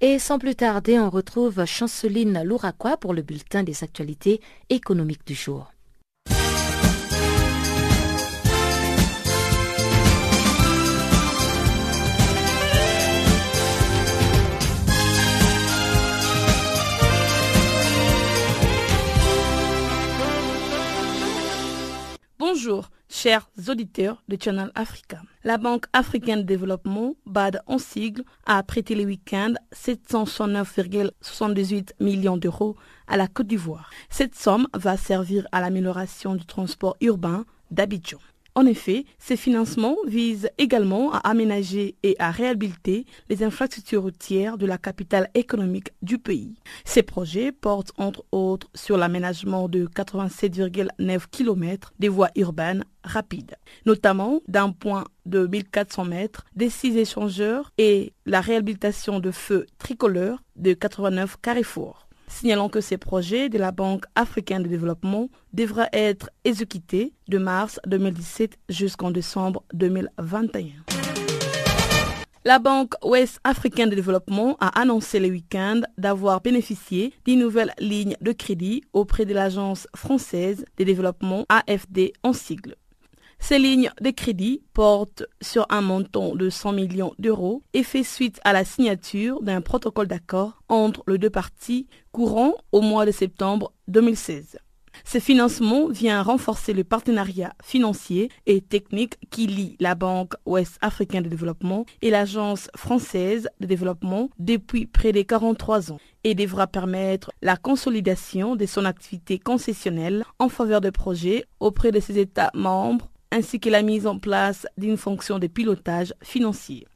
Et sans plus tarder, on retrouve Chanceline Louraquois pour le bulletin des actualités économiques du jour.
Bonjour,
chers auditeurs de Channel Africa. La Banque africaine de développement, BAD en sigle, a prêté le week-end 769,78 millions d'euros à la Côte d'Ivoire. Cette somme va servir à l'amélioration du transport urbain d'Abidjan. En effet, ces financements visent également à aménager et à réhabiliter les infrastructures routières de la capitale économique du pays. Ces projets portent entre autres sur l'aménagement de 87,9 km des voies urbaines rapides, notamment d'un point de 1400 mètres, des six échangeurs et la réhabilitation de feux tricolores de 89 carrefours signalant que ces projets de la Banque africaine de développement devraient être exécutés de mars 2017 jusqu'en décembre 2021. La Banque ouest africaine de développement a annoncé le week-end d'avoir bénéficié d'une nouvelle ligne de crédit auprès de l'Agence française de développement AFD en sigle. Ces lignes de crédit portent sur un montant de 100 millions d'euros et fait suite à la signature d'un protocole d'accord entre les deux parties courant au mois de septembre 2016. Ce financement vient renforcer le partenariat financier et technique qui lie la Banque ouest africaine de développement et l'Agence française de développement depuis près de 43 ans et devra permettre la consolidation de son activité concessionnelle en faveur de projets auprès de ses États membres ainsi que la mise en place d'une fonction de pilotage financier.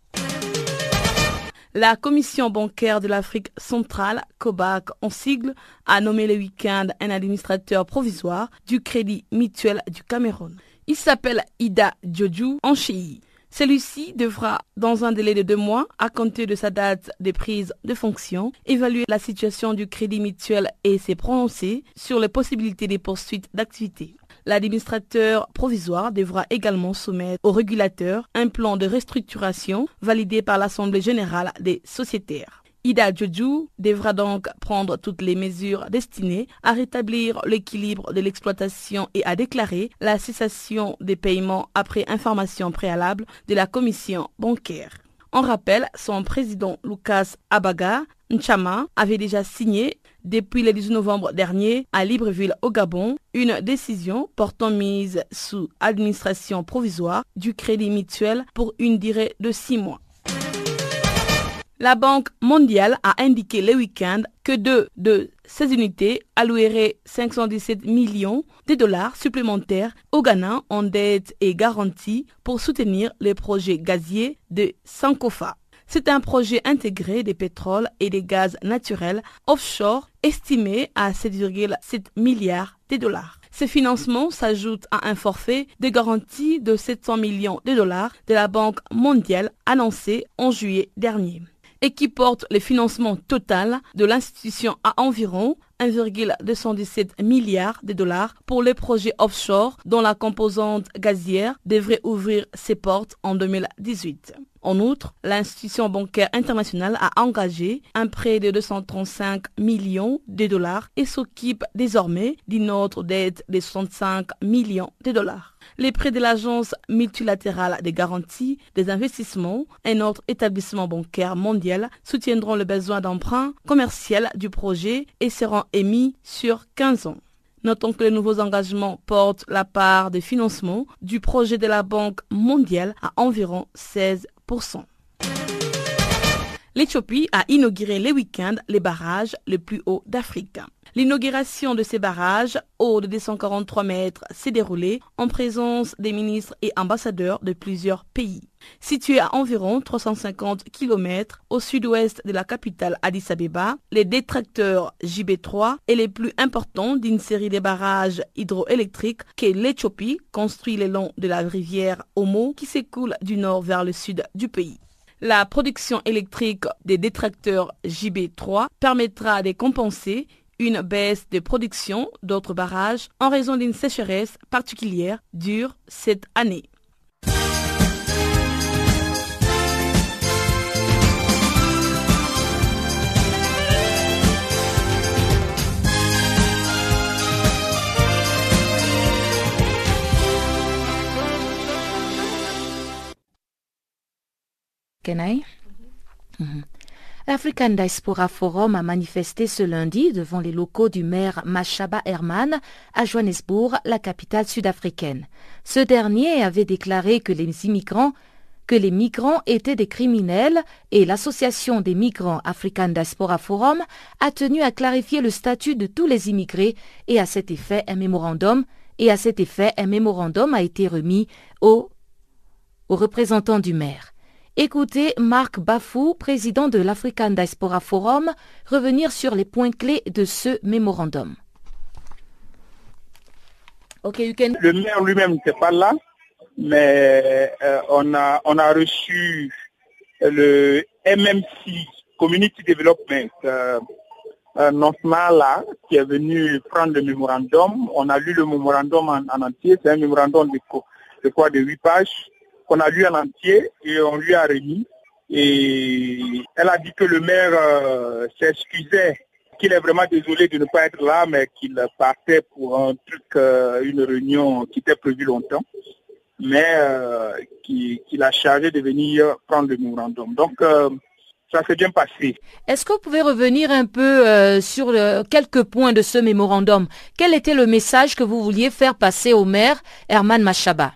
La Commission bancaire de l'Afrique centrale, COBAC en sigle, a nommé le week-end un administrateur provisoire du Crédit mutuel du Cameroun. Il s'appelle Ida Djodju Anchei. Celui-ci devra, dans un délai de deux mois, à compter de sa date de prise de fonction, évaluer la situation du crédit mutuel et se prononcer sur les possibilités de poursuites d'activité. L'administrateur provisoire devra également soumettre au régulateur un plan de restructuration validé par l'Assemblée générale des sociétaires. Ida Joju devra donc prendre toutes les mesures destinées à rétablir l'équilibre de l'exploitation et à déclarer la cessation des paiements après information préalable de la commission bancaire. En rappel, son président Lucas Abaga Nchama avait déjà signé depuis le 18 novembre dernier à Libreville au Gabon une décision portant mise sous administration provisoire du crédit mutuel pour une durée de six mois. La Banque mondiale a indiqué le week-end que deux de ces unités alloueraient 517 millions de dollars supplémentaires au Ghana en dette et garantie pour soutenir les projets gaziers de Sankofa. C'est un projet intégré des pétroles et des gaz naturels offshore estimé à 7,7 milliards de dollars. Ce financement s'ajoute à un forfait de garantie de 700 millions de dollars de la Banque mondiale annoncé en juillet dernier et qui porte le financement total de l'institution à environ 1,217 milliards de dollars pour les projets offshore dont la composante gazière devrait ouvrir ses portes en 2018. En outre, l'institution bancaire internationale a engagé un prêt de 235 millions de dollars et s'occupe désormais d'une autre dette de 65 millions de dollars. Les prêts de l'Agence multilatérale des garanties des investissements, un autre établissement bancaire mondial, soutiendront le besoin d'emprunt commercial du projet et seront émis sur 15 ans. Notons que les nouveaux engagements portent la part de financement du projet de la Banque mondiale à environ 16% L'Éthiopie a inauguré le week-end les barrages les plus hauts d'Afrique. L'inauguration de ces barrages, hauts de 243 mètres, s'est déroulée en présence des ministres et ambassadeurs de plusieurs pays. Situé à environ 350 km au sud-ouest de la capitale Addis Abeba, les détracteurs JB3 est les plus importants d'une série de barrages hydroélectriques que l'Éthiopie construit le long de la rivière Omo qui s'écoule du nord vers le sud du pays. La production électrique des détracteurs JB3 permettra de compenser une baisse de production d'autres barrages en raison d'une sécheresse particulière dure cette année.
Kenai? Mhm. L'African Diaspora Forum a manifesté ce lundi devant les locaux du maire Machaba Herman à Johannesburg, la capitale sud-africaine. Ce dernier avait déclaré que les immigrants migrants étaient des criminels et l'association des migrants African Diaspora Forum a tenu à clarifier le statut de tous les immigrés et à cet effet un mémorandum et à cet effet un mémorandum a été remis aux, aux représentants du maire. Écoutez Marc Bafou, président de l'African Diaspora Forum, revenir sur les points clés de ce mémorandum.
Le maire lui-même n'était pas là, mais euh, on, a, on a reçu le MMC, Community Development euh, là, qui est venu prendre le mémorandum. On a lu le mémorandum en, entier. C'est un mémorandum de, de quoi de huit pages qu'on a lu en entier et on lui a remis. Et elle a dit que le maire euh, s'excusait, qu'il est vraiment désolé de ne pas être là, mais qu'il partait pour un truc, euh, une réunion qui était prévue longtemps, mais euh, qu'il a chargé de venir prendre le mémorandum. Donc, ça s'est bien passé.
Est-ce que vous pouvez revenir un peu sur quelques points de ce mémorandum? Quel était le message que vous vouliez faire passer au maire Herman Machaba?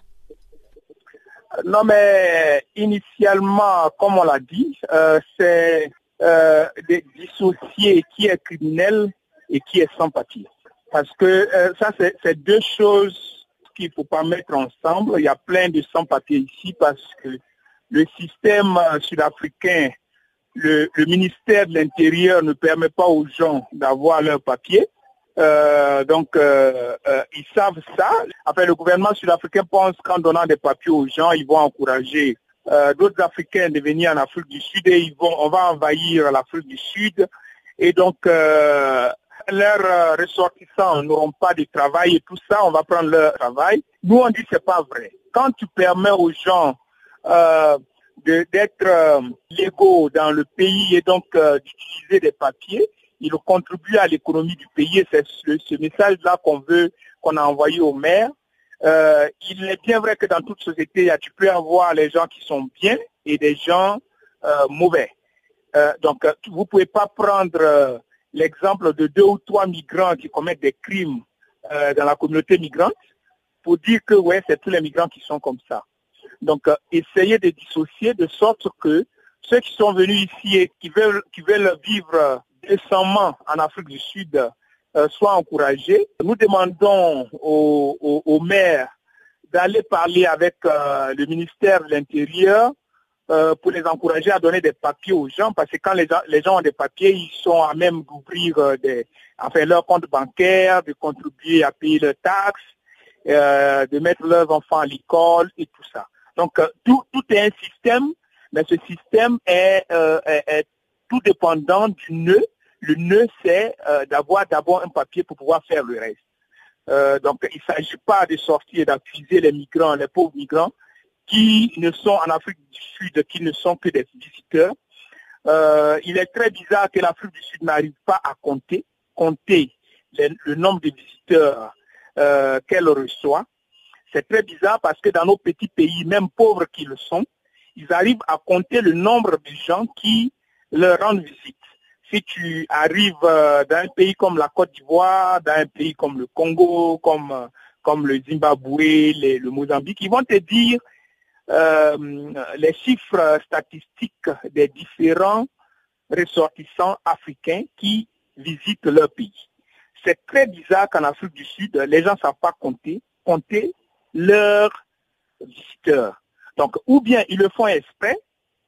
Non, mais initialement, comme on l'a dit, euh, c'est euh, de dissocier qui est criminel et qui est sans papier. Parce que euh, ça, c'est deux choses qu'il ne faut pas mettre ensemble. Il y a plein de sans-papiers ici parce que le système sud-africain, le, le, ministère de l'Intérieur ne permet pas aux gens d'avoir leur papier. Euh, donc, euh, euh, ils savent ça. Après, le gouvernement sud-africain pense qu'en donnant des papiers aux gens, ils vont encourager d'autres Africains de venir en Afrique du Sud et ils vont, on va envahir l'Afrique du Sud. Et donc, leurs ressortissants n'auront pas de travail et tout ça, on va prendre leur travail. Nous, on dit que c'est pas vrai. Quand tu permets aux gens d'être légaux dans le pays et donc d'utiliser des papiers, il contribue à l'économie du pays c'est ce, message-là qu'on veut, qu'on a envoyé au maire. Euh, il est bien vrai que dans toute société, tu peux avoir les gens qui sont bien et des gens euh, mauvais. Euh, donc, vous ne pouvez pas prendre l'exemple de deux ou trois migrants qui commettent des crimes dans la communauté migrante pour dire que ouais, c'est tous les migrants qui sont comme ça. Donc, essayez de dissocier de sorte que ceux qui sont venus ici et qui veulent vivre décemment en Afrique du Sud euh, soit encouragé. Nous demandons aux, maires d'aller parler avec euh, le ministère de l'Intérieur euh, pour les encourager à donner des papiers aux gens, parce que quand les gens, les gens ont des papiers, ils sont à même d'ouvrir des, enfin, leur compte bancaire, de contribuer à payer leurs taxes, de mettre leurs enfants à l'école et tout ça. Donc tout, est un système, mais ce système est tout dépendant du nœud le nœud, c'est euh, d'avoir d'abord un papier pour pouvoir faire le reste. Euh, donc, il ne s'agit pas de sortir et d'accuser les migrants, les pauvres migrants, qui ne sont en Afrique du Sud, qui ne sont que des visiteurs. Euh, il est très bizarre que l'Afrique du Sud n'arrive pas à compter, compter le nombre de visiteurs qu'elle reçoit. C'est très bizarre parce que dans nos petits pays, même pauvres qu'ils sont, ils arrivent à compter le nombre de gens qui leur rendent visite si tu arrives euh, dans un pays comme la Côte d'Ivoire, dans un pays comme le Congo, comme, euh, comme le Zimbabwe, le Mozambique, ils vont te dire euh, les chiffres statistiques des différents ressortissants africains qui visitent leur pays. C'est très bizarre qu'en Afrique du Sud, les gens ne savent pas compter, compter leurs visiteurs. Donc, ou bien ils le font exprès,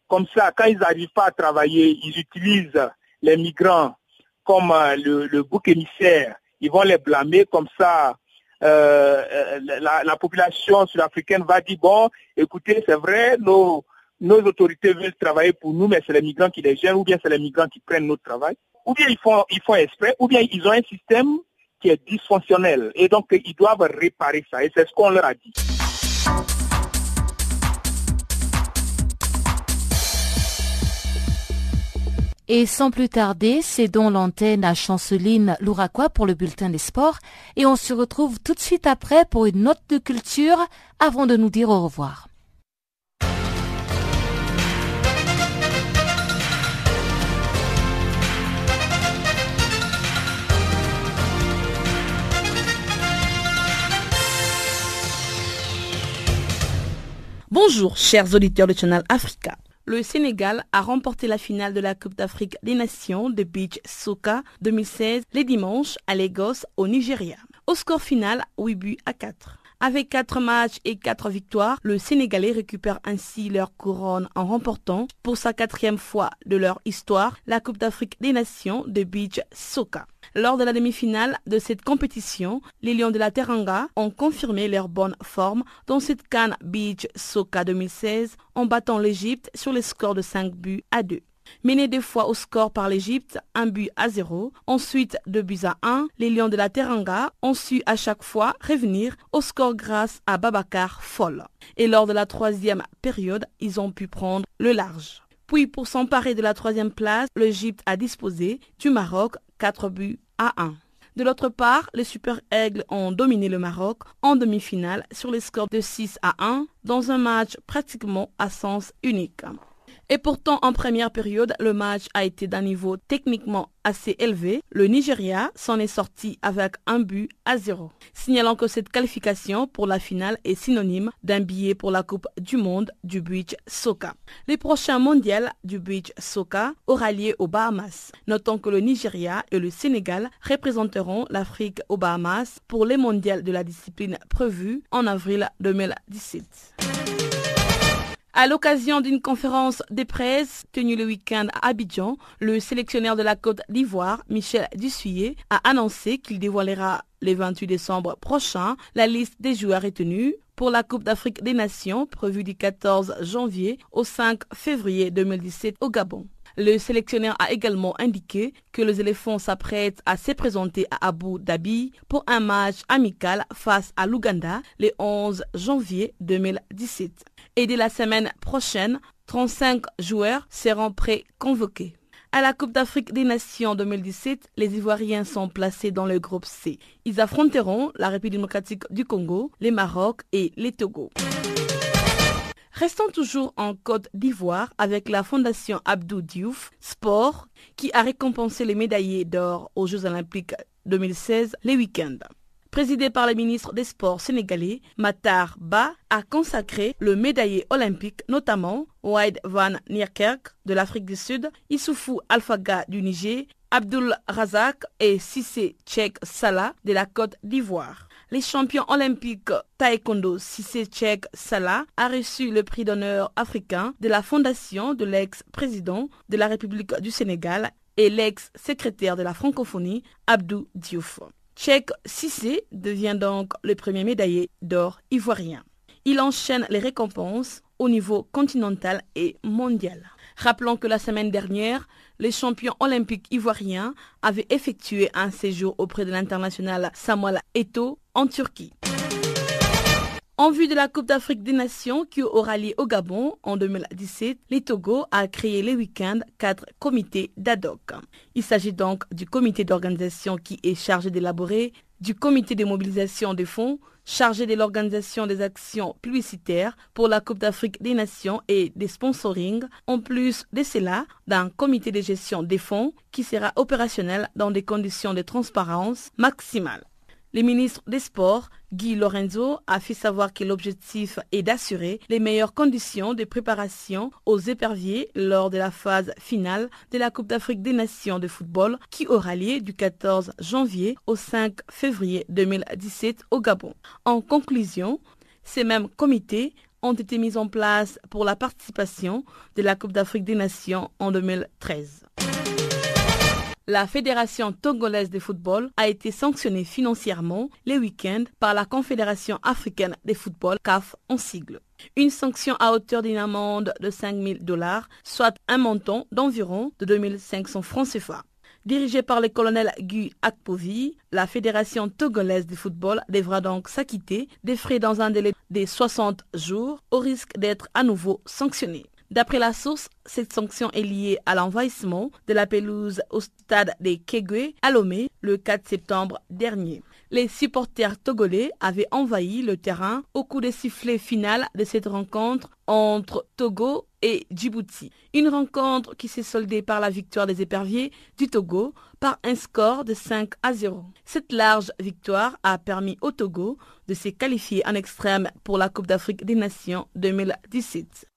comme ça, quand ils n'arrivent pas à travailler, ils utilisent les migrants comme euh, le, bouc émissaire, ils vont les blâmer comme ça. Euh, euh, la, population sud-africaine va dire, bon, écoutez, c'est vrai, nos, autorités veulent travailler pour nous, mais c'est les migrants qui les gênent, ou bien c'est les migrants qui prennent notre travail, ou bien ils font, ils font exprès, ou bien ils ont un système qui est dysfonctionnel, et donc ils doivent réparer ça, et c'est ce qu'on leur a dit.
Et sans plus tarder, cédons l'antenne à Chanceline Louraquois pour le bulletin des sports et on se retrouve tout de suite après pour une note de culture avant de nous dire au revoir.
Bonjour, chers auditeurs de Channel Africa. Le Sénégal a remporté la finale de la Coupe d'Afrique des Nations de Beach Soccer 2016 les dimanches à Lagos au Nigeria. Au score final, 8 buts à 4. Avec 4 matchs et 4 victoires, le Sénégalais récupère ainsi leur couronne en remportant pour sa quatrième fois de leur histoire la Coupe d'Afrique des Nations de Beach Soccer. Lors de la demi-finale de cette compétition, les Lions de la Teranga ont confirmé leur bonne forme dans cette Cannes Beach Soccer 2016 en battant l'Égypte sur les scores de 5 buts à 2. Menés deux fois au score par l'Égypte, un but à zéro, ensuite deux buts à un, les Lions de la Teranga ont su à chaque fois revenir au score grâce à Babacar Foll. Et lors de la troisième période, ils ont pu prendre le large. Puis pour s'emparer de la troisième place, l'Égypte a disposé du Maroc 4 buts à 1. De l'autre part, les Super Aigles ont dominé le Maroc en demi-finale sur les scores de 6 à 1 dans un match pratiquement à sens unique. Et pourtant, en première période, le match a été d'un niveau techniquement assez élevé. Le Nigeria s'en est sorti avec un but à zéro. Signalant que cette qualification pour la finale est synonyme d'un billet pour la Coupe du Monde du beach soccer. Les prochains mondiaux du beach soccer aura lieu aux Bahamas. Notons que le Nigeria et le Sénégal représenteront l'Afrique aux Bahamas pour les mondiales de la discipline prévue en avril 2017. À l'occasion d'une conférence de presse tenue le week-end à Abidjan, le sélectionneur de la Côte d'Ivoire, Michel Dussuyer, a annoncé qu'il dévoilera le 28 décembre prochain la liste des joueurs retenus pour la Coupe d'Afrique des Nations prévue du 14 janvier au 5 février 2017 au Gabon. Le sélectionneur a également indiqué que les éléphants s'apprêtent à se présenter à Abu Dhabi pour un match amical face à l'Ouganda le 11 janvier 2017 et dès la semaine prochaine, 35 joueurs seront pré-convoqués. À la Coupe d'Afrique des Nations 2017, les Ivoiriens sont placés dans le groupe C. Ils affronteront la République démocratique du Congo, les Maroc et les Togo. Restons toujours en Côte d'Ivoire avec la Fondation Abdou Diouf Sport qui a récompensé les médaillés d'or aux Jeux Olympiques 2016 les week-ends présidé par le ministre des Sports sénégalais, Matar Ba, a consacré le médaillé olympique, notamment Wade Van Nierkerk de l'Afrique du Sud, Issoufou Alfaga du Niger, Abdul Razak et Sissé Tchèque Salah de la Côte d'Ivoire. Les champions olympiques taekwondo Sissé Tchèque Salah a reçu le prix d'honneur africain de la fondation de l'ex-président de la République du Sénégal et l'ex-secrétaire de la francophonie Abdou Diouf. Tchèque Sissé devient donc le premier médaillé d'or ivoirien. Il enchaîne les récompenses au niveau continental et mondial. Rappelons que la semaine dernière, les champions olympiques ivoiriens avaient effectué un séjour auprès de l'international Samuel Eto en Turquie. En vue de la Coupe d'Afrique des Nations qui aura lieu au Gabon en 2017, les Togo a créé les week-ends quatre comités d'ad hoc. Il s'agit donc du comité d'organisation qui est chargé d'élaborer, du comité de mobilisation des fonds chargé de l'organisation des actions publicitaires pour la Coupe d'Afrique des Nations et des sponsoring, en plus de cela d'un comité de gestion des fonds qui sera opérationnel dans des conditions de transparence maximales. Le ministre des Sports, Guy Lorenzo, a fait savoir que l'objectif est d'assurer les meilleures conditions de préparation aux éperviers lors de la phase finale de la Coupe d'Afrique des Nations de football qui aura lieu du 14 janvier au 5 février 2017 au Gabon. En conclusion, ces mêmes comités ont été mis en place pour la participation de la Coupe d'Afrique des Nations en 2013 la Fédération togolaise de football a été sanctionnée financièrement les week-ends par la Confédération africaine de football CAF en sigle. Une sanction à hauteur d'une amende de 5 000 dollars, soit un montant d'environ de 2500 francs CFA. Dirigée par le colonel Guy Akpovi, la Fédération togolaise de football devra donc s'acquitter des frais dans un délai de 60 jours au risque d'être à nouveau sanctionnée. D'après la source, cette sanction est liée à l'envahissement de la pelouse au stade des Kegwe à Lomé le 4 septembre dernier. Les supporters togolais avaient envahi le terrain au coup de sifflet final de cette rencontre entre Togo et Djibouti. Une rencontre qui s'est soldée par la victoire des éperviers du Togo par un score de 5 à 0. Cette large victoire a permis au Togo de se qualifier en extrême pour la Coupe d'Afrique des Nations 2017.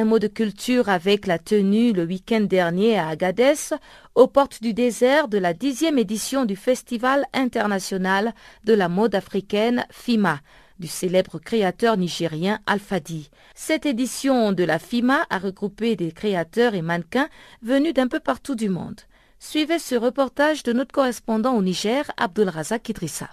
Un mot de culture avec la tenue le week-end dernier à Agadez, aux portes du désert de la dixième édition du Festival international de la mode africaine FIMA du célèbre créateur nigérien Alfadi. Cette édition de la FIMA a regroupé des créateurs et mannequins venus d'un peu partout du monde. Suivez ce reportage de notre correspondant au Niger, Abdul Razak Idrissa.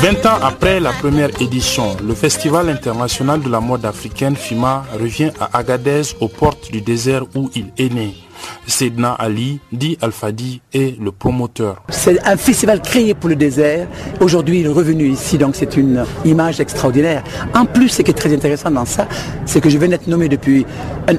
20 ans après la première édition, le Festival international de la mode africaine FIMA revient à Agadez aux portes du désert où il est né. Sedna Ali, dit Alfadi, est le promoteur.
C'est un festival créé pour le désert. Aujourd'hui, il est revenu ici, donc c'est une image extraordinaire. En plus, ce qui est très intéressant dans ça, c'est que je viens d'être nommé depuis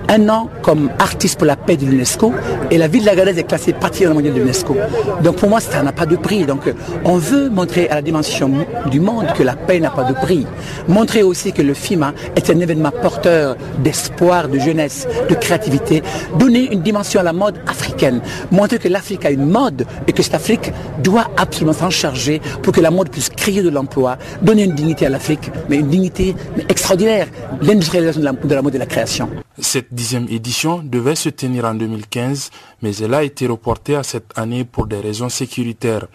un, an comme artiste pour la paix de l'UNESCO et la ville de la Galaise est classée patrimoine mondial de l'UNESCO. Donc pour moi, ça n'a pas de prix. Donc on veut montrer à la dimension du monde que la paix n'a pas de prix. Montrer aussi que le FIMA est un événement porteur d'espoir, de jeunesse, de créativité. Donner une dimension à la mode africaine. Montrer que l'Afrique a une mode et que cette Afrique doit absolument s'en charger pour que la mode puisse créer de l'emploi, donner une dignité à l'Afrique, mais une dignité extraordinaire, l'industrialisation de de la mode et de la création.
Cette dixième édition devait se tenir en 2015, mais elle a été reportée à cette année pour des raisons sécuritaires.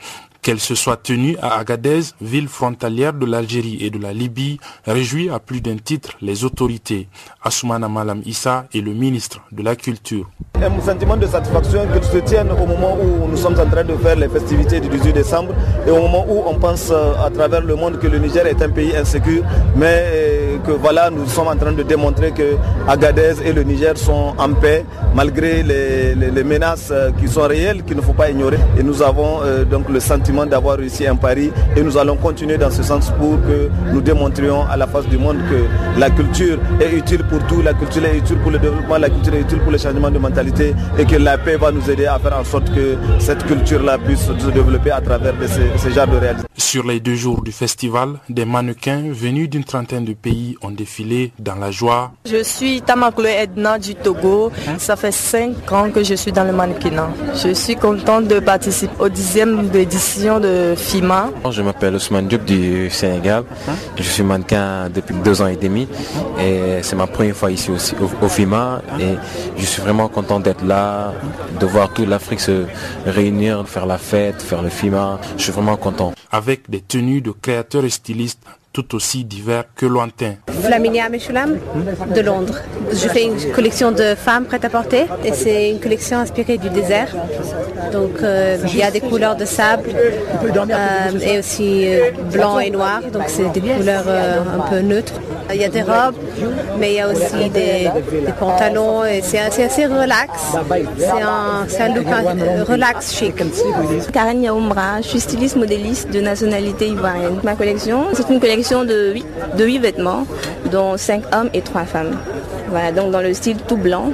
Qu'elle se soit tenue à Agadez, ville frontalière de l'Algérie et de la Libye, réjouit à plus d'un titre les autorités. Assoumana Malam Issa est le ministre de la Culture.
Un sentiment de satisfaction qu'il se tienne au moment où nous sommes en train de faire les festivités du 18 décembre et au moment où on pense euh, à travers le monde que le Niger est un pays insécure, mais euh, que voilà, nous sommes en train de démontrer que Agadez et le Niger sont en paix malgré les, menaces euh, qui sont réelles, qu'il ne faut pas ignorer. Et nous avons donc le sentiment d'avoir réussi un pari et nous allons continuer dans ce sens pour que nous démontrions à la face du monde que la culture est utile pour tout, la culture est utile pour le développement, la culture est utile pour le changement de mentalité et que la paix va nous aider à faire en sorte que cette culture-là puisse se développer à travers de ce, genre de réalisations.
Sur les deux jours du festival, des mannequins venus d'une trentaine de pays ont défilé dans la joie.
Je suis Tamaklo Edna du Togo. Ça fait cinq ans que je suis dans le mannequinat. Je suis contente de participer au dixième édition de FIMA.
Je m'appelle Ousmane Diop du Sénégal. Je suis mannequin depuis deux ans et demi et c'est ma première fois ici aussi au, FIMA et je suis vraiment content d'être là, de voir toute l'Afrique se réunir, faire la fête, faire le FIMA. Je suis vraiment content.
Avec des tenues de créateurs et stylistes tout aussi divers que lointains.
Flaminia Meshulam de Londres. Je fais une collection de femmes prêtes à porter et c'est une collection inspirée du désert. Donc euh, il y a des couleurs de sable euh, et aussi euh, blanc et noir, donc c'est des couleurs un peu neutres. Il y a des robes, mais il y a aussi des, pantalons et c'est assez, relax. C'est un, look relax chic.
Karen Yaoumra, je suis styliste modéliste de nationalité ivoirienne. Ma collection, c'est une collection de 8, de 8 vêtements, dont 5 hommes et 3 femmes. Voilà, donc dans le style tout blanc,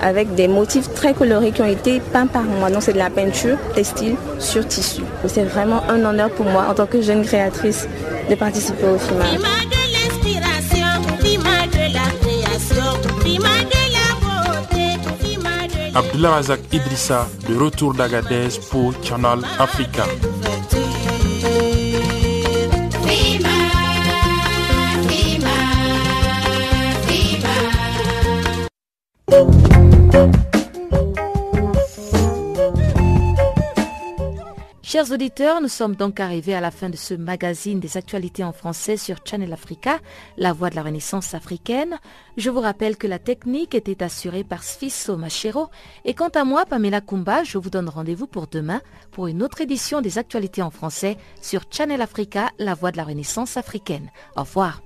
avec des motifs très colorés qui ont été peints par moi. Donc c'est de la peinture textile sur tissu. C'est vraiment un honneur pour moi en tant que jeune créatrice de participer au film.
Abdullah Razak Idrissa de retour d'Agadez pour Channel Africa.
Chers auditeurs, nous sommes donc arrivés à la fin de ce magazine des actualités en français sur Channel Africa, la voix de la renaissance africaine. Je vous rappelle que la technique était assurée par Sfiso Machero et quant à moi, Pamela Kumba, je vous donne rendez-vous pour demain pour une autre édition des actualités en français sur Channel Africa, la voix de la renaissance africaine. Au revoir.